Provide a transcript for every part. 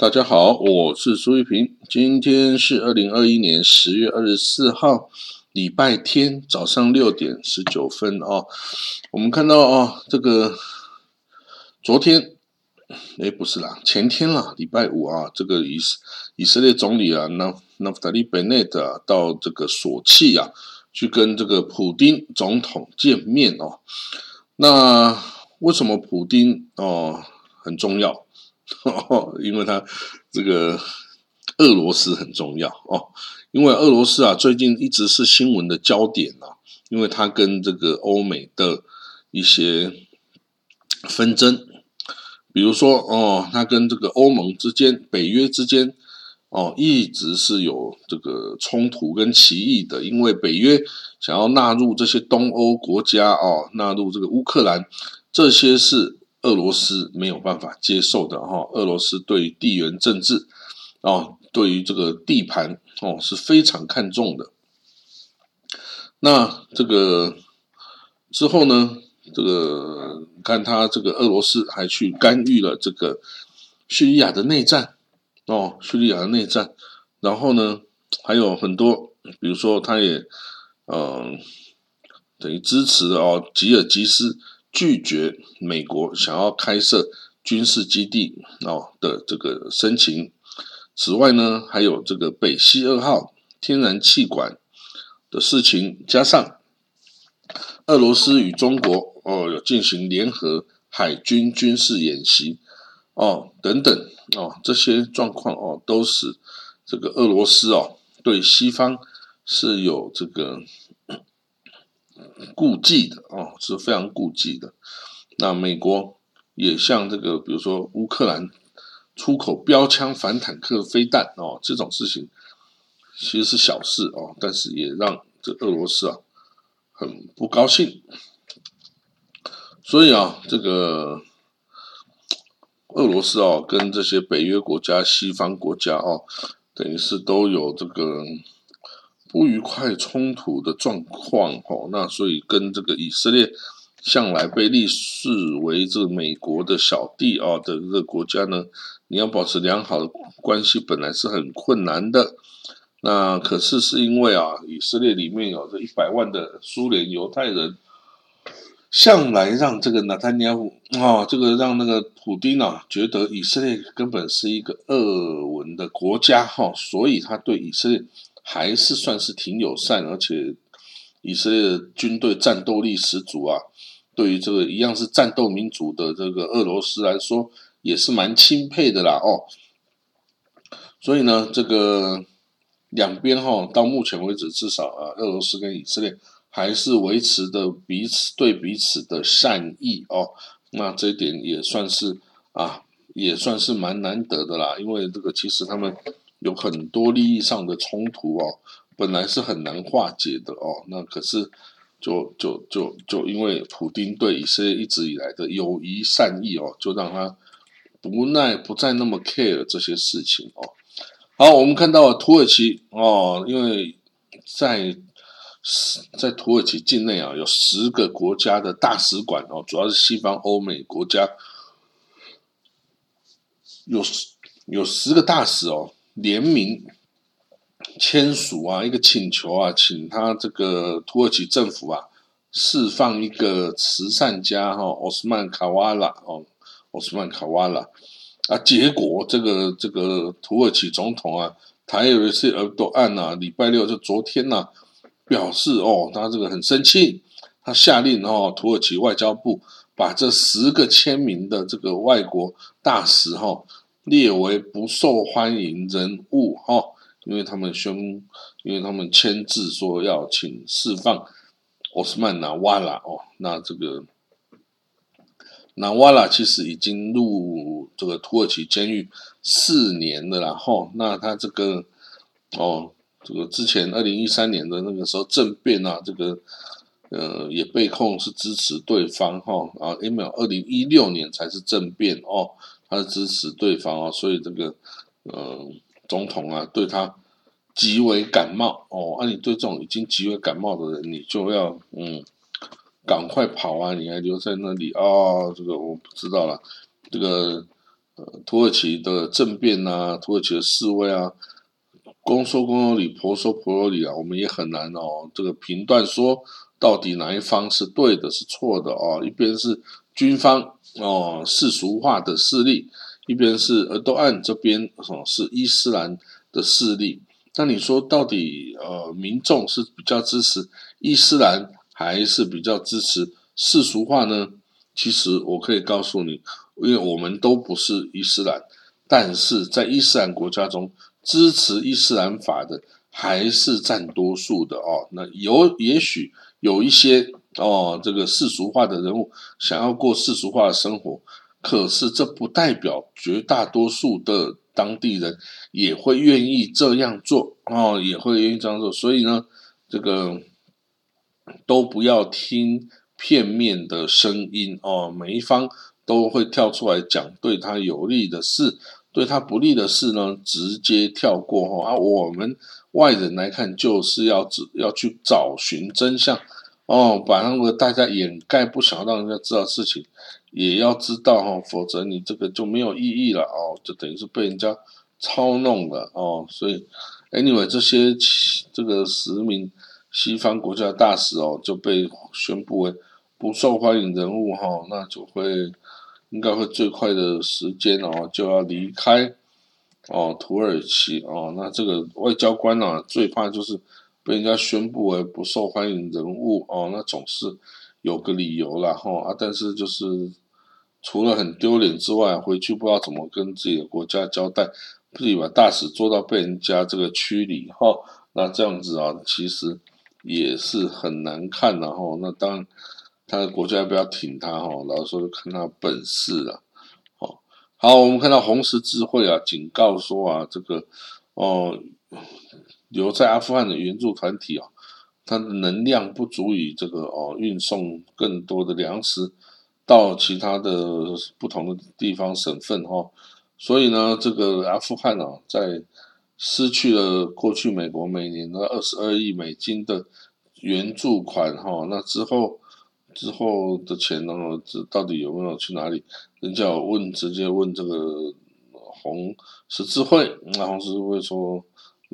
大家好，我是苏玉平。今天是二零二一年十月二十四号，礼拜天早上六点十九分哦。我们看到哦，这个昨天，哎，不是啦，前天啦，礼拜五啊，这个以以色列总理啊，那那夫达利·贝内特，到这个索契啊，去跟这个普丁总统见面哦。那为什么普丁哦很重要？哦，因为他这个俄罗斯很重要哦，因为俄罗斯啊最近一直是新闻的焦点啊，因为他跟这个欧美的一些纷争，比如说哦，他跟这个欧盟之间、北约之间哦，一直是有这个冲突跟歧义的，因为北约想要纳入这些东欧国家哦，纳入这个乌克兰，这些是。俄罗斯没有办法接受的哈，俄罗斯对于地缘政治哦，对于这个地盘哦是非常看重的。那这个之后呢，这个看他这个俄罗斯还去干预了这个叙利亚的内战哦，叙利亚的内战，然后呢还有很多，比如说他也嗯等于支持哦吉尔吉斯。拒绝美国想要开设军事基地哦的这个申请。此外呢，还有这个北溪二号天然气管的事情，加上俄罗斯与中国哦有进行联合海军军事演习哦等等哦这些状况哦，都使这个俄罗斯哦对西方是有这个。顾忌的哦，是非常顾忌的。那美国也向这个，比如说乌克兰出口标枪反坦克飞弹哦，这种事情其实是小事哦，但是也让这俄罗斯啊很不高兴。所以啊，这个俄罗斯哦，跟这些北约国家、西方国家哦，等于是都有这个。不愉快冲突的状况，哦，那所以跟这个以色列向来被立视为这美国的小弟啊的这个国家呢，你要保持良好的关系，本来是很困难的。那可是是因为啊，以色列里面有这一百万的苏联犹太人，向来让这个纳坦尼亚胡啊，这个让那个普丁啊，觉得以色列根本是一个俄文的国家，哈，所以他对以色列。还是算是挺友善，而且以色列的军队战斗力十足啊。对于这个一样是战斗民族的这个俄罗斯来说，也是蛮钦佩的啦哦。所以呢，这个两边哈，到目前为止，至少啊，俄罗斯跟以色列还是维持的彼此对彼此的善意哦。那这一点也算是啊，也算是蛮难得的啦。因为这个其实他们。有很多利益上的冲突哦，本来是很难化解的哦，那可是就就就就因为普丁对以色列一直以来的友谊善意哦，就让他不耐不再那么 care 这些事情哦。好，我们看到土耳其哦，因为在在土耳其境内啊，有十个国家的大使馆哦，主要是西方欧美国家，有有十个大使哦。联名签署啊，一个请求啊，请他这个土耳其政府啊，释放一个慈善家哈，奥斯曼卡瓦拉哦，奥斯曼卡瓦拉啊，结果这个这个土耳其总统啊，台尔斯尔多安呐，礼拜六就昨天呐，表示哦，他这个很生气，他下令哦，土耳其外交部把这十个签名的这个外国大使哈。列为不受欢迎人物哈，因为他们宣，因为他们签字说要请释放奥斯曼纳瓦拉哦，那这个纳瓦拉其实已经入这个土耳其监狱四年了啦哈，那他这个哦，这个之前二零一三年的那个时候政变啊，这个呃也被控是支持对方哈啊，因为二零一六年才是政变哦。他支持对方啊，所以这个呃总统啊对他极为感冒哦。那你对这种已经极为感冒的人，你就要嗯赶快跑啊！你还留在那里啊？这个我不知道了。这个呃土耳其的政变啊，土耳其的示威啊，公说公有理，婆说婆有理啊，我们也很难哦，这个评断说到底哪一方是对的，是错的哦，一边是军方哦世俗化的势力，一边是尔多安这边哦是伊斯兰的势力。那你说到底呃民众是比较支持伊斯兰，还是比较支持世俗化呢？其实我可以告诉你，因为我们都不是伊斯兰，但是在伊斯兰国家中，支持伊斯兰法的还是占多数的哦。那有也许有一些哦，这个世俗化的人物想要过世俗化的生活，可是这不代表绝大多数的。当地人也会愿意这样做哦，也会愿意这样做，所以呢，这个都不要听片面的声音哦，每一方都会跳出来讲对他有利的事，对他不利的事呢，直接跳过哦。啊，我们外人来看，就是要只要去找寻真相哦，把那个大家掩盖不想让人家知道事情。也要知道哈，否则你这个就没有意义了哦，就等于是被人家操弄了哦。所以，anyway，这些这个十名西方国家大使哦就被宣布为不受欢迎人物哈，那就会应该会最快的时间哦就要离开哦土耳其哦。那这个外交官呢最怕就是被人家宣布为不受欢迎人物哦，那总是有个理由了哈啊，但是就是。除了很丢脸之外，回去不知道怎么跟自己的国家交代，自己把大使做到被人家这个驱离哈，那这样子啊，其实也是很难看的哈。那当然，他的国家要不要挺他哈？老实说，就看他本事了。好，好，我们看到红十字会啊，警告说啊，这个哦，留在阿富汗的援助团体啊，它的能量不足以这个哦运送更多的粮食。到其他的不同的地方省份哈，所以呢，这个阿富汗啊，在失去了过去美国每年的二十二亿美金的援助款哈，那之后之后的钱呢，这到底有没有去哪里？人家问直接问这个红十字会，那红十字会说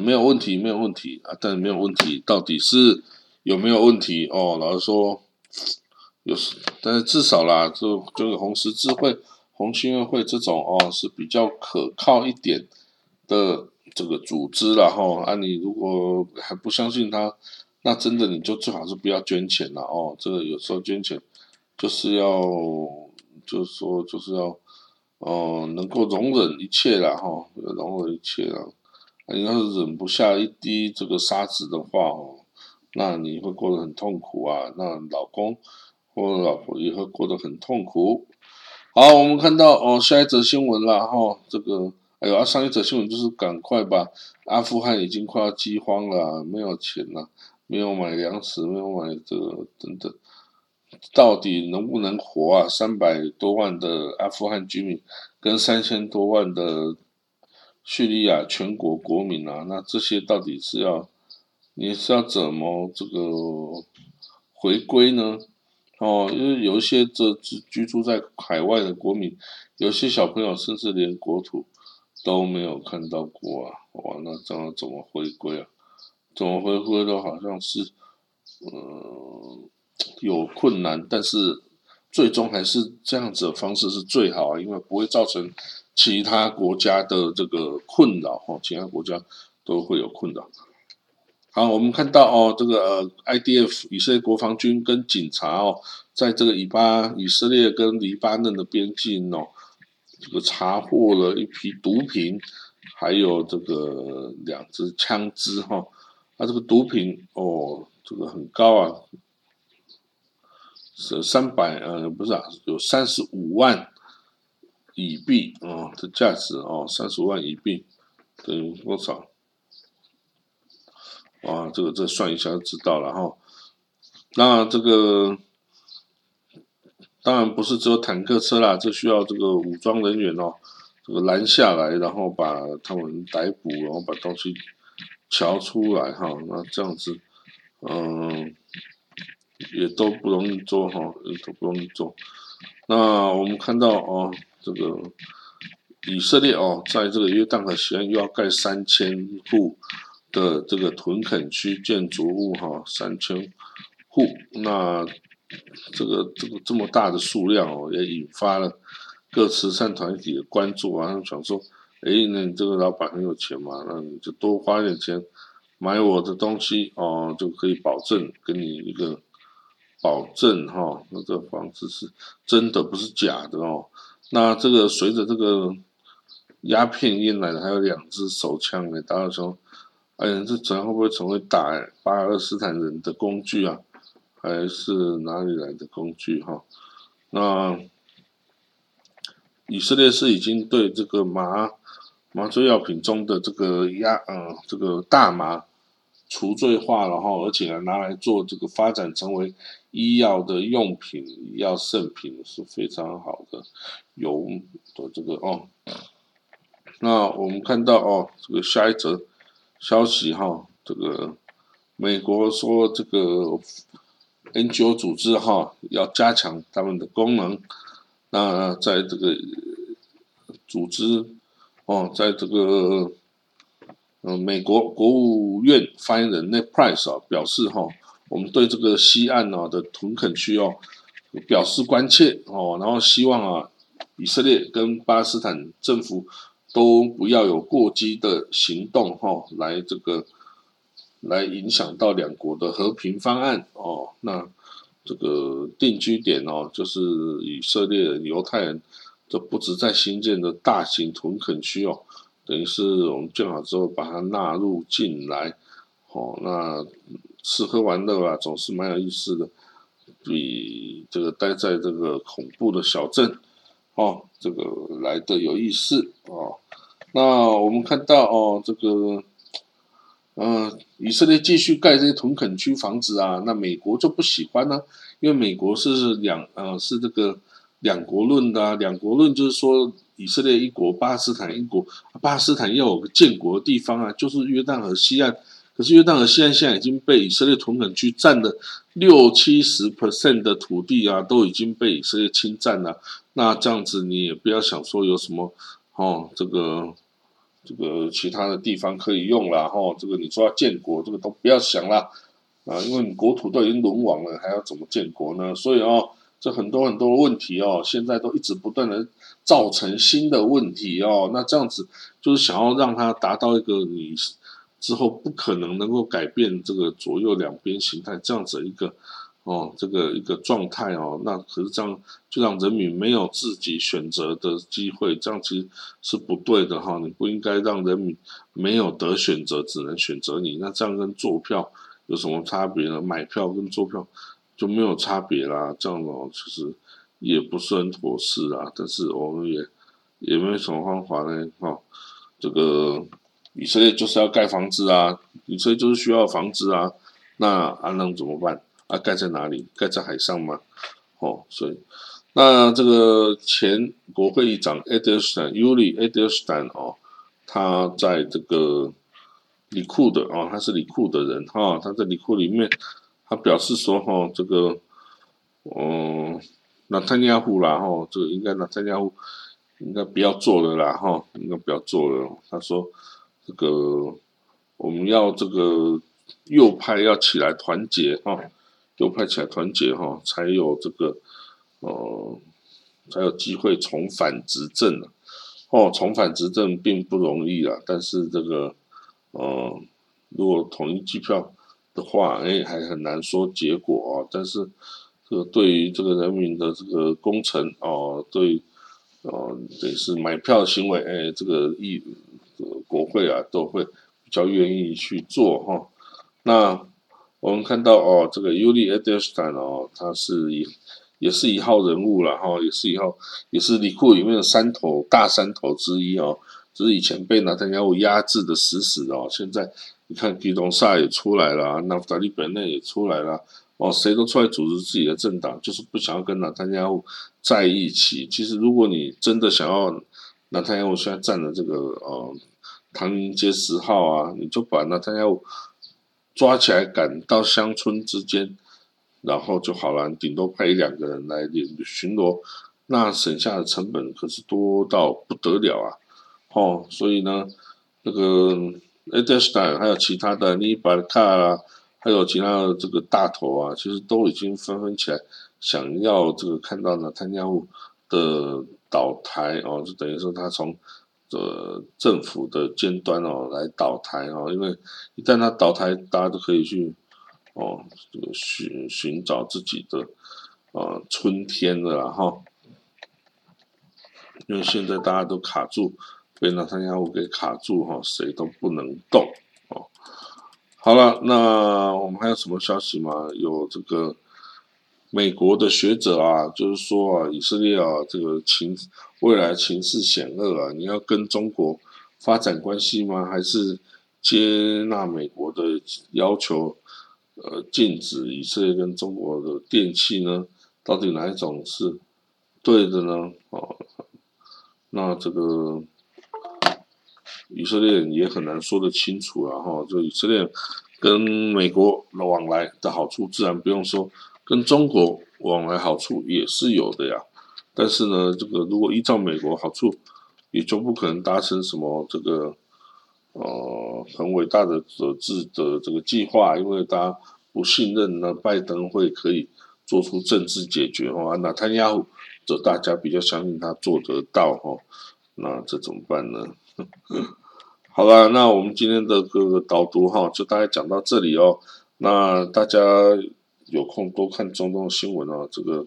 没有问题，没有问题啊，但是没有问题，到底是有没有问题哦？老实说。有时，但是至少啦，就就是红十字会、红新月会这种哦，是比较可靠一点的这个组织了哈。啊，你如果还不相信他，那真的你就最好是不要捐钱了哦。这个有时候捐钱就是要，就是说就是要，哦，能够容忍一切了哈，容忍一切了。你要是忍不下一滴这个沙子的话哦，那你会过得很痛苦啊。那老公。我老婆也会过得很痛苦。好，我们看到哦，下一则新闻了哈。这个，哎呦啊，上一则新闻就是赶快吧，阿富汗已经快要饥荒了，没有钱了，没有买粮食，没有买这个等等，到底能不能活啊？三百多万的阿富汗居民跟三千多万的叙利亚全国国民啊，那这些到底是要你是要怎么这个回归呢？哦，因为有一些这居住在海外的国民，有些小朋友甚至连国土都没有看到过啊！哇，那这样怎么回归啊？怎么回归都好像是，呃，有困难，但是最终还是这样子的方式是最好啊，因为不会造成其他国家的这个困扰哈，其他国家都会有困扰。好，我们看到哦，这个呃，IDF 以色列国防军跟警察哦，在这个以巴以色列跟黎巴嫩的边境哦，这个查获了一批毒品，还有这个两支枪支哈。那这个毒品哦，这个很高啊，是三百呃，不是啊，有三十五万以币啊的价值哦，三十万以币等于多少？啊，这个这算一下就知道了哈。那这个当然不是只有坦克车啦，这需要这个武装人员哦，这个拦下来，然后把他们逮捕，然后把东西瞧出来哈。那这样子，嗯，也都不容易做哈，都不容易做。那我们看到哦，这个以色列哦，在这个约旦河西岸又要盖三千户的这个屯垦区建筑物哈，三千户，那这个这个这么大的数量哦，也引发了各慈善团体的关注啊，想说，哎，那你这个老板很有钱嘛，那你就多花点钱买我的东西哦，就可以保证给你一个保证哈，那这房子是真的不是假的哦，那这个随着这个。鸦片烟来的，还有两支手枪呢。大家说，哎，这怎样会不会成为打巴勒斯坦人的工具啊？还是哪里来的工具？哈，那以色列是已经对这个麻麻醉药品中的这个鸦，嗯，这个大麻除罪化了哈，而且呢拿来做这个发展成为医药的用品、医药圣品是非常好的，有的这个哦。那我们看到哦，这个下一则消息哈，这个美国说这个 NGO 组织哈要加强他们的功能。那在这个组织哦，在这个嗯，美国国务院发言人 Ned Price 啊表示哈，我们对这个西岸呢的屯垦区哦表示关切哦，然后希望啊以色列跟巴勒斯坦政府。都不要有过激的行动，哈，来这个来影响到两国的和平方案哦。那这个定居点哦，就是以色列人、犹太人，这不止在新建的大型屯垦区哦，等于是我们建好之后把它纳入进来，哦，那吃喝玩乐啊，总是蛮有意思的，比这个待在这个恐怖的小镇。哦，这个来的有意思哦。那我们看到哦，这个，嗯，以色列继续盖这些屯垦区房子啊，那美国就不喜欢呢，因为美国是两呃是这个两国论的，两国论就是说以色列一国，巴勒斯坦一国，巴勒斯坦要有个建国的地方啊，就是约旦河西岸。可是约旦河西岸现在已经被以色列屯垦区占了六七十 percent 的土地啊，都已经被以色列侵占了。那这样子你也不要想说有什么哦，这个这个其他的地方可以用了哈。这个你说要建国，这个都不要想了啊，因为你国土都已经沦亡了，还要怎么建国呢？所以哦，这很多很多问题哦，现在都一直不断的造成新的问题哦。那这样子就是想要让它达到一个你。之后不可能能够改变这个左右两边形态这样子一个哦，这个一个状态哦，那可是这样就让人民没有自己选择的机会，这样其实是不对的哈。你不应该让人民没有得选择，只能选择你。那这样跟坐票有什么差别呢？买票跟坐票就没有差别啦。这样哦，其实也不是很妥适啊。但是我们也也没有什么方法呢，哈，这个。以色列就是要盖房子啊，以色列就是需要房子啊，那安能怎么办？啊，盖在哪里？盖在海上吗？哦，所以那这个前国会议长 Edelstein Uli Edelstein 哦，他在这个里库的哦，他是里库的人哈，他在里库里面，他表示说哈，这个嗯，那参加户啦哈，这个应该那参加户应该不要做了啦哈，应该不要做了，他说。这个我们要这个右派要起来团结哈，右派起来团结哈，才有这个呃，才有机会重返执政。哦，重返执政并不容易啊，但是这个呃，如果统一机票的话，哎，还很难说结果啊。但是这个对于这个人民的这个工程哦，对，哦，得是买票行为，哎，这个意。国会啊，都会比较愿意去做哈。那我们看到哦，这个 Uli Edelstein 哦，他是一也是一号人物了哈，也是一号，也是里库里面的山头大山头之一哦。只是以前被纳坦雅胡压制的死死的哦，现在你看吉隆萨也出来了，纳夫达利本内也出来了哦，谁都出来组织自己的政党，就是不想要跟纳坦雅胡在一起。其实如果你真的想要纳坦雅胡现在占了这个呃。唐宁街十号啊，你就把那他要抓起来赶到乡村之间，然后就好了。顶多派一两个人来巡逻，那省下的成本可是多到不得了啊！哦，所以呢，那个 a d e s t a 还有其他的尼巴卡啊，还有其他的这个大头啊，其实都已经纷纷起来，想要这个看到呢，贪污的倒台哦，就等于说他从呃政府的尖端哦来倒台哦，因为一旦他倒台，大家都可以去哦这个寻寻找自己的啊春天了哈。因为现在大家都卡住，被那三幺五给卡住哈，谁都不能动哦。好了，那我们还有什么消息吗？有这个美国的学者啊，就是说啊，以色列啊，这个情未来情势险恶啊，你要跟中国发展关系吗？还是接纳美国的要求，呃，禁止以色列跟中国的电器呢？到底哪一种是对的呢？哦。那这个以色列也很难说得清楚了哈。就以色列跟美国的往来的好处，自然不用说；跟中国往来好处也是有的呀。但是呢，这个如果依照美国好处，也就不可能达成什么这个呃很伟大的责治的这个计划，因为大家不信任呢，拜登会可以做出政治解决哦。那他亚胡。这大家比较相信他做得到哈，那这怎么办呢？好了，那我们今天的这个导读哈，就大概讲到这里哦。那大家有空多看中东新闻哦。这个，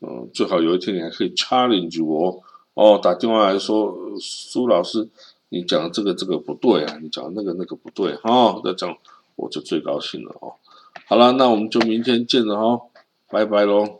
嗯，最好有一天你还可以 challenge 我哦，打电话来说，苏老师，你讲的这个这个不对啊，你讲的那个那个不对哈，那这样我就最高兴了哦。好了，那我们就明天见了哈，拜拜喽。